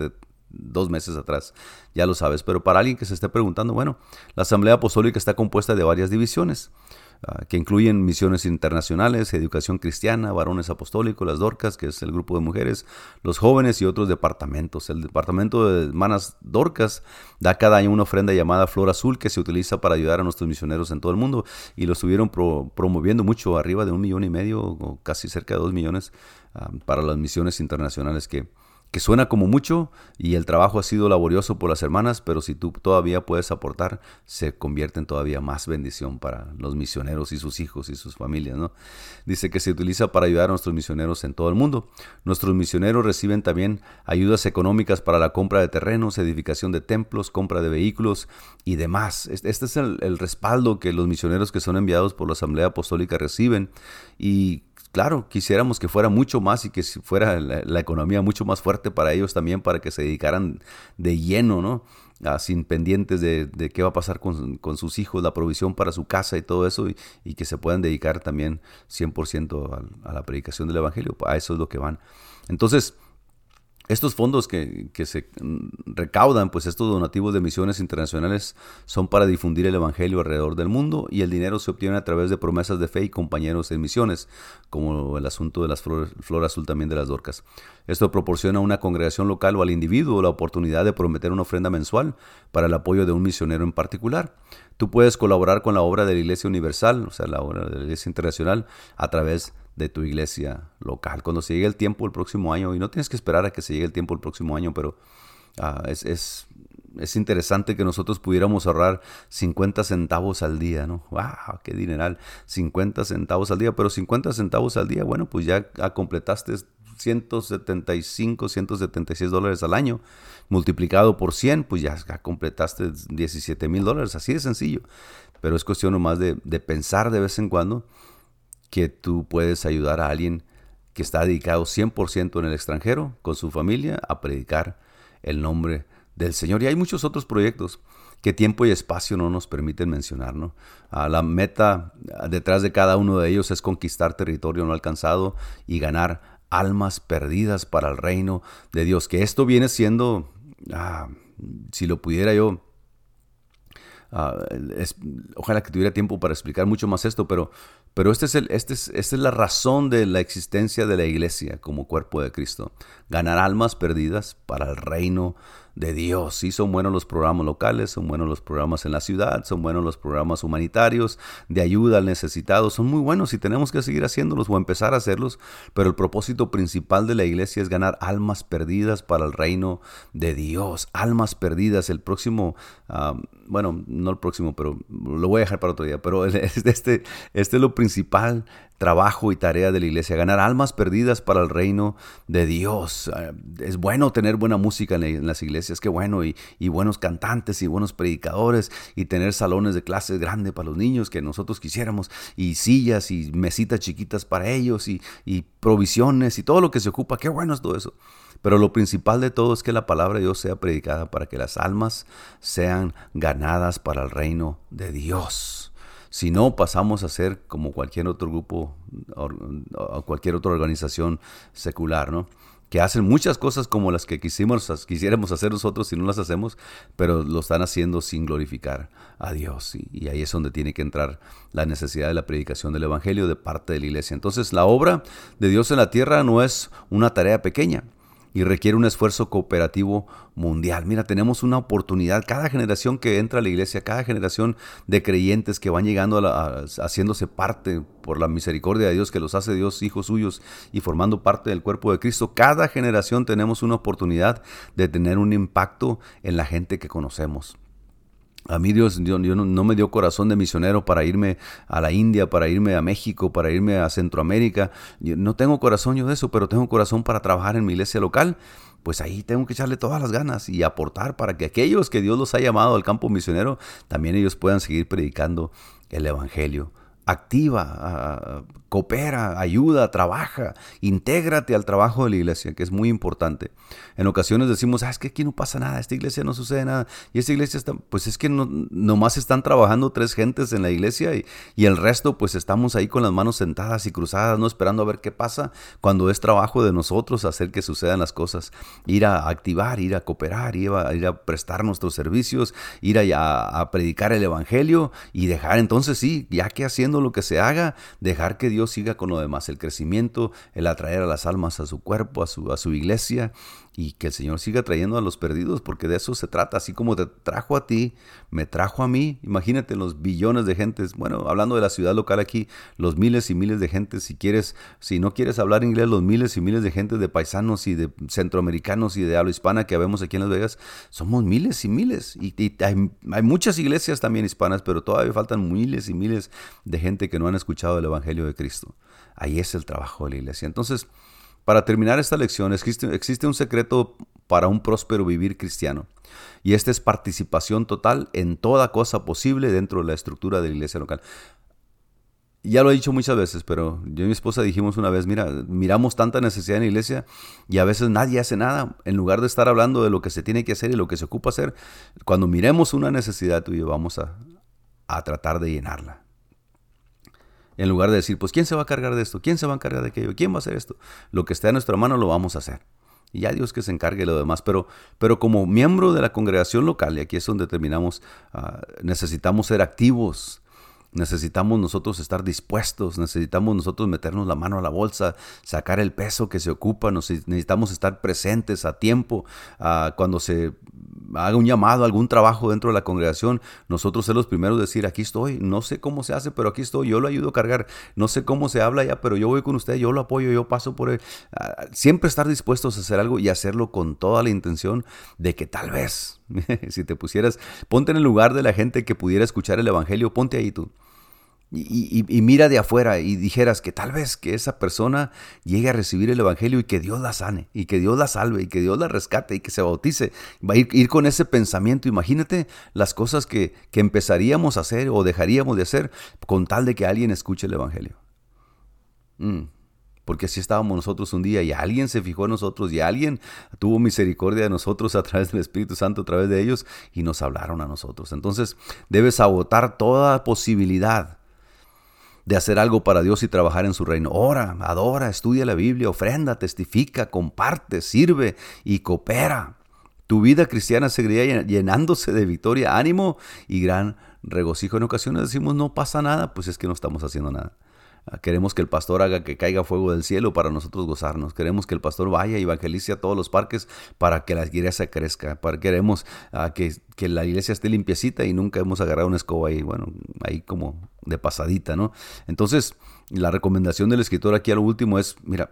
dos meses atrás, ya lo sabes, pero para alguien que se esté preguntando, bueno, la Asamblea Apostólica está compuesta de varias divisiones. ah, que incluyen misiones internacionales, educación cristiana, varones apostólicos, las Dorcas, que es el grupo de mujeres, los jóvenes y otros departamentos. El departamento de hermanas Dorcas da cada año una ofrenda llamada Flor Azul que se utiliza para ayudar a nuestros misioneros en todo el mundo y lo estuvieron promoviendo mucho, arriba de un millón y medio o casi cerca de dos millones ah, para las misiones internacionales que, que suena como mucho y el trabajo ha sido laborioso por las hermanas, pero si tú todavía puedes aportar, se convierte en todavía más bendición para los misioneros y sus hijos y sus familias. ¿no? Dice que se utiliza para ayudar a nuestros misioneros en todo el mundo. Nuestros misioneros reciben también ayudas económicas para la compra de terrenos, edificación de templos, compra de vehículos y demás. Este es el, el respaldo que los misioneros que son enviados por la Asamblea Apostólica reciben y claro, quisiéramos que fuera mucho más y que fuera la, economía mucho más fuerte para ellos también, para que se dedicaran de lleno, ¿no? Ah, sin pendientes de, qué va a pasar con, sus hijos, la provisión para su casa y todo eso, y, que se puedan dedicar también 100% a, a la predicación del Evangelio. A eso es lo que van. Entonces, estos fondos que, se recaudan, pues estos donativos de misiones internacionales son para difundir el Evangelio alrededor del mundo y el dinero se obtiene a través de promesas de fe y compañeros en misiones, como el asunto de las flores, flor azul también de las Dorcas. Esto proporciona a una congregación local o al individuo la oportunidad de prometer una ofrenda mensual para el apoyo de un misionero en particular. Tú puedes colaborar con la obra de la Iglesia Universal, o sea, la obra de la Iglesia Internacional, a través de tu iglesia local. Cuando se llegue el tiempo el próximo año, y no tienes que esperar a que se llegue el tiempo el próximo año, pero ah, es, es, es, interesante que nosotros pudiéramos ahorrar 50 centavos al día, ¿no? ¡Wow! ¡Qué dineral! 50 centavos al día, pero 50 centavos al día, bueno, pues ya completaste 175, 176 dólares al año multiplicado por 100, pues ya completaste 17 mil dólares, así de sencillo. Pero es cuestión nomás de, de pensar de vez en cuando que tú puedes ayudar a alguien que está dedicado 100% en el extranjero con su familia a predicar el nombre del Señor. Y hay muchos otros proyectos que tiempo y espacio no nos permiten mencionar. ¿no? Ah, la meta detrás de cada uno de ellos es conquistar territorio no alcanzado y ganar almas perdidas para el reino de Dios. Que esto viene siendo ah, si lo pudiera yo, ah, ojalá que tuviera tiempo para explicar mucho más esto, pero, pero este es el, este es, esta es la razón de la existencia de la iglesia como cuerpo de Cristo. Ganar almas perdidas para el reino de Dios. Sí, son buenos los programas locales, son buenos los programas en la ciudad, son buenos los programas humanitarios, de ayuda al necesitado, son muy buenos y tenemos que seguir haciéndolos o empezar a hacerlos, pero el propósito principal de la iglesia es ganar almas perdidas para el reino de Dios, almas perdidas. El próximo, ah, bueno, no el próximo, pero lo voy a dejar para otro día, pero este, este es lo principal trabajo y tarea de la iglesia, ganar almas perdidas para el reino de Dios. Eh, es bueno tener buena música en las iglesias, qué bueno, y, buenos cantantes y buenos predicadores, y tener salones de clases grandes para los niños que nosotros quisiéramos, y sillas y mesitas chiquitas para ellos, y, y provisiones y todo lo que se ocupa, qué bueno es todo eso. Pero lo principal de todo es que la palabra de Dios sea predicada para que las almas sean ganadas para el reino de Dios. Si no, pasamos a ser como cualquier otro grupo o cualquier otra organización secular, ¿no? que hacen muchas cosas como las que quisimos, quisiéramos hacer nosotros si no las hacemos, pero lo están haciendo sin glorificar a Dios. Y, y, ahí es donde tiene que entrar la necesidad de la predicación del Evangelio de parte de la iglesia. Entonces la obra de Dios en la tierra no es una tarea pequeña y requiere un esfuerzo cooperativo mundial. Mira, tenemos una oportunidad. Cada generación que entra a la iglesia, cada generación de creyentes que van llegando a haciéndose parte por la misericordia de Dios que los hace Dios hijos suyos y formando parte del cuerpo de Cristo, cada generación tenemos una oportunidad de tener un impacto en la gente que conocemos. A mí Dios, no, me dio corazón de misionero para irme a la India, para irme a México, para irme a Centroamérica. no tengo corazón yo de eso, pero tengo corazón para trabajar en mi iglesia local. Pues ahí tengo que echarle todas las ganas y aportar para que aquellos que Dios los ha llamado al campo misionero, también ellos puedan seguir predicando el Evangelio activa, coopera, ayuda, trabaja, intégrate al trabajo de la iglesia, que es muy importante. En ocasiones decimos, ah, es que aquí no pasa nada, esta iglesia no sucede nada, y esta iglesia está, pues es que no, nomás están trabajando tres gentes en la iglesia y, y, el resto pues estamos ahí con las manos sentadas y cruzadas, no esperando a ver qué pasa, cuando es trabajo de nosotros hacer que sucedan las cosas, ir a activar, ir a cooperar, ir a, ir a prestar nuestros servicios, ir a, a predicar el evangelio y dejar entonces sí, ya que haciendo lo que se haga, dejar que Dios siga con lo demás, el crecimiento, el atraer a las almas a su cuerpo, a su, a su iglesia, y que el Señor siga trayendo a los perdidos, porque de eso se trata, así como te trajo a ti, me trajo a mí, imagínate los billones de gentes, bueno, hablando de la ciudad local aquí, los miles y miles de gentes, si quieres, si no quieres hablar inglés, los miles y miles de gentes de paisanos y de centroamericanos y de habla hispana que vemos aquí en Las Vegas, somos miles y miles, y, hay, hay muchas iglesias también hispanas, pero todavía faltan miles y miles de gente que no han escuchado el Evangelio de Cristo. Ahí es el trabajo de la iglesia. Entonces, para terminar esta lección, existe, un secreto para un próspero vivir cristiano. Y este es participación total en toda cosa posible dentro de la estructura de la iglesia local. Ya lo he dicho muchas veces, pero yo y mi esposa dijimos una vez, mira, miramos tanta necesidad en la iglesia y a veces nadie hace nada. En lugar de estar hablando de lo que se tiene que hacer y lo que se ocupa hacer, cuando miremos una necesidad tuya, vamos a tratar de llenarla. En lugar de decir, pues, ¿quién se va a cargar de esto? ¿Quién se va a encargar de aquello? ¿Quién va a hacer esto? Lo que esté a nuestra mano lo vamos a hacer. Y ya Dios que se encargue de lo demás. Pero, pero como miembro de la congregación local, y aquí es donde terminamos, ah, necesitamos ser activos Necesitamos nosotros estar dispuestos, necesitamos nosotros meternos la mano a la bolsa, sacar el peso que se ocupa, necesitamos estar presentes a tiempo. Ah, cuando se haga un llamado, algún trabajo dentro de la congregación, nosotros ser los primeros a decir, aquí estoy, no sé cómo se hace, pero aquí estoy, yo lo ayudo a cargar, no sé cómo se habla ya, pero yo voy con usted, yo lo apoyo, yo paso por él. Ah, siempre estar dispuestos a hacer algo y hacerlo con toda la intención de que tal vez si te pusieras, ponte en el lugar de la gente que pudiera escuchar el Evangelio, ponte ahí tú. Y, mira de afuera y dijeras que tal vez que esa persona llegue a recibir el Evangelio y que Dios la sane, y que Dios la salve, y que Dios la rescate, y que se bautice. Va a ir, con ese pensamiento. Imagínate las cosas que, que empezaríamos a hacer o dejaríamos de hacer con tal de que alguien escuche el Evangelio. Mm porque así estábamos nosotros un día y alguien se fijó en nosotros y alguien tuvo misericordia de nosotros a través del Espíritu Santo, a través de ellos y nos hablaron a nosotros. Entonces debes agotar toda posibilidad de hacer algo para Dios y trabajar en su reino. Ora, adora, estudia la Biblia, ofrenda, testifica, comparte, sirve y coopera. Tu vida cristiana seguiría llenándose de victoria, ánimo y gran regocijo. En ocasiones decimos no pasa nada, pues es que no estamos haciendo nada. Ah, queremos que el pastor haga que caiga fuego del cielo para nosotros gozarnos. Queremos que el pastor vaya y evangelice a todos los parques para que la iglesia crezca. Para, queremos uh, que, que, la iglesia esté limpiecita y nunca hemos agarrado una escoba ahí, bueno, ahí como de pasadita, ¿no? Entonces, la recomendación del escritor aquí a lo último es, mira,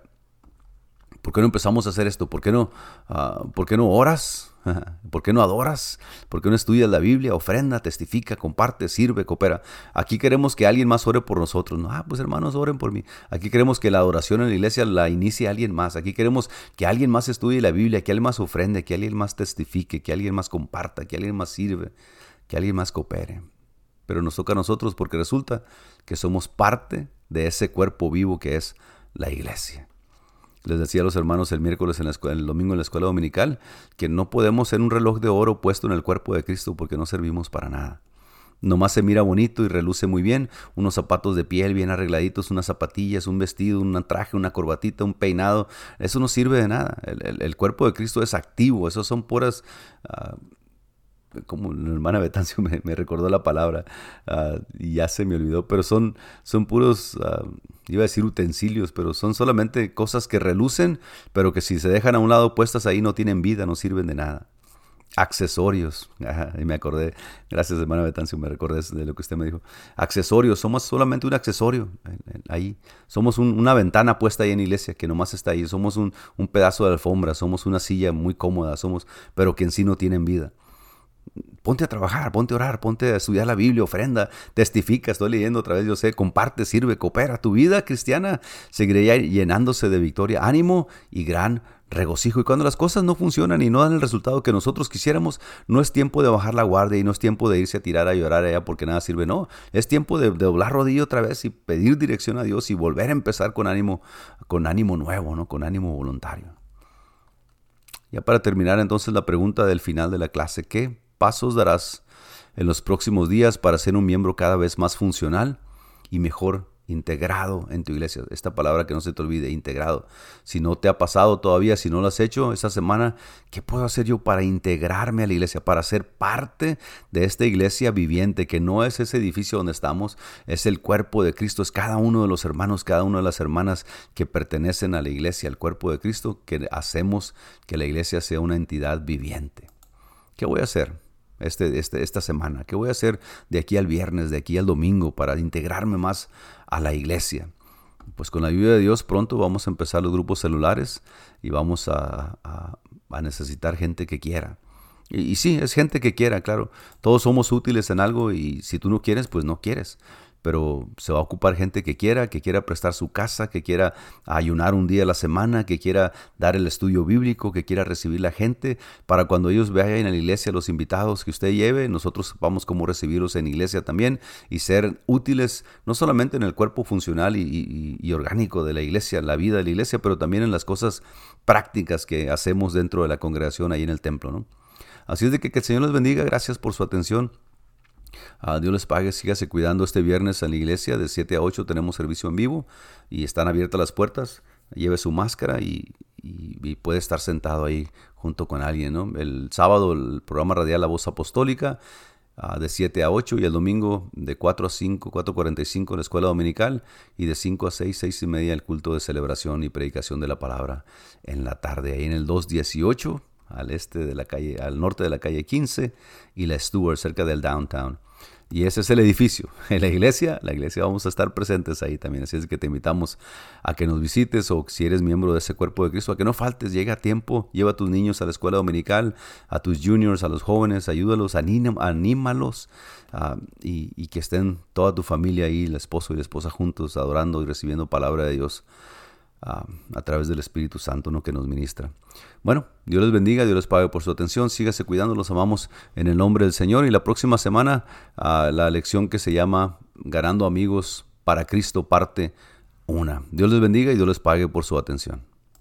¿por qué no empezamos a hacer esto? ¿Por qué no, uh, ¿por qué no oras? ¿Por qué no adoras? ¿Por qué no estudias la Biblia? Ofrenda, testifica, comparte, sirve, coopera. Aquí queremos que alguien más ore por nosotros. No, ah, pues hermanos, oren por mí. Aquí queremos que la adoración en la iglesia la inicie alguien más. Aquí queremos que alguien más estudie la Biblia, que alguien más ofrende, que alguien más testifique, que alguien más comparta, que alguien más sirve, que alguien más coopere. Pero nos toca a nosotros porque resulta que somos parte de ese cuerpo vivo que es la iglesia. Les decía a los hermanos el miércoles, en la escuela, el domingo en la escuela dominical, que no podemos ser un reloj de oro puesto en el cuerpo de Cristo porque no servimos para nada. Nomás se mira bonito y reluce muy bien, unos zapatos de piel bien arregladitos, unas zapatillas, un vestido, un traje, una corbatita, un peinado, eso no sirve de nada. El, cuerpo de Cristo es activo, esos son puras ah, como la hermana Betancio me, recordó la palabra ah, y ya se me olvidó, pero son, son puros, ah, iba a decir utensilios, pero son solamente cosas que relucen, pero que si se dejan a un lado puestas ahí no tienen vida, no sirven de nada. Accesorios, y me acordé, gracias hermana Betancio, me recordé de lo que usted me dijo. Accesorios, somos solamente un accesorio ahí. Somos una ventana puesta ahí en iglesia que nomás está ahí. Somos un, un pedazo de alfombra, somos una silla muy cómoda, somos, pero que en sí no tienen vida ponte a trabajar, ponte a orar, ponte a estudiar la Biblia, ofrenda, testifica, estoy leyendo otra vez, yo sé, comparte, sirve, coopera. Tu vida cristiana seguirá llenándose de victoria, ánimo y gran regocijo. Y cuando las cosas no funcionan y no dan el resultado que nosotros quisiéramos, no es tiempo de bajar la guardia y no es tiempo de irse a tirar a llorar allá porque nada sirve. No, es tiempo de, doblar rodillo otra vez y pedir dirección a Dios y volver a empezar con ánimo, con ánimo nuevo, ¿no? con ánimo voluntario. Ya para terminar entonces la pregunta del final de la clase, ¿qué pasos darás en los próximos días para ser un miembro cada vez más funcional y mejor integrado en tu iglesia. Esta palabra que no se te olvide, integrado. Si no te ha pasado todavía, si no lo has hecho esta semana, ¿qué puedo hacer yo para integrarme a la iglesia, para ser parte de esta iglesia viviente, que no es ese edificio donde estamos, es el cuerpo de Cristo, es cada uno de los hermanos, cada una de las hermanas que pertenecen a la iglesia, al cuerpo de Cristo, que hacemos que la iglesia sea una entidad viviente. ¿Qué voy a hacer? Este, este, esta semana? ¿Qué voy a hacer de aquí al viernes, de aquí al domingo para integrarme más a la iglesia? Pues con la ayuda de Dios pronto vamos a empezar los grupos celulares y vamos a, necesitar gente que quiera. Y, sí, es gente que quiera, claro. Todos somos útiles en algo y si tú no quieres, pues no quieres pero se va a ocupar gente que quiera, que quiera prestar su casa, que quiera ayunar un día a la semana, que quiera dar el estudio bíblico, que quiera recibir la gente, para cuando ellos vayan a la iglesia, los invitados que usted lleve, nosotros vamos como recibirlos en iglesia también y ser útiles no solamente en el cuerpo funcional y, y orgánico de la iglesia, la vida de la iglesia, pero también en las cosas prácticas que hacemos dentro de la congregación ahí en el templo. ¿no? Así es de que, que el Señor les bendiga, gracias por su atención. Dios les pague, sígase cuidando este viernes en la iglesia, de 7 a 8 tenemos servicio en vivo y están abiertas las puertas. Lleve su máscara y, puede estar sentado ahí junto con alguien. El sábado el programa radial La Voz Apostólica ah, de 7 a 8 y el domingo de 4 a 5, 4.45 la escuela dominical y de 5 a 6, 6 y media el culto de celebración y predicación de la palabra en la tarde. Ahí en el 218 al este de la calle, al norte de la calle 15 y la Stewart cerca del downtown. Y ese es el edificio. En la iglesia, la iglesia vamos a estar presentes ahí también. Así es que te invitamos a que nos visites o si eres miembro de ese cuerpo de Cristo, a que no faltes, llega a tiempo, lleva a tus niños a la escuela dominical, a tus juniors, a los jóvenes, ayúdalos, anímalos ah, y, y que estén toda tu familia ahí, el esposo y la esposa juntos, adorando y recibiendo palabra de Dios a, través del Espíritu Santo ¿no? que nos ministra. Bueno, Dios les bendiga, Dios les pague por su atención, sígase cuidando, los amamos en el nombre del Señor y la próxima semana la lección que se llama Ganando amigos para Cristo parte una. Dios les bendiga y Dios les pague por su atención.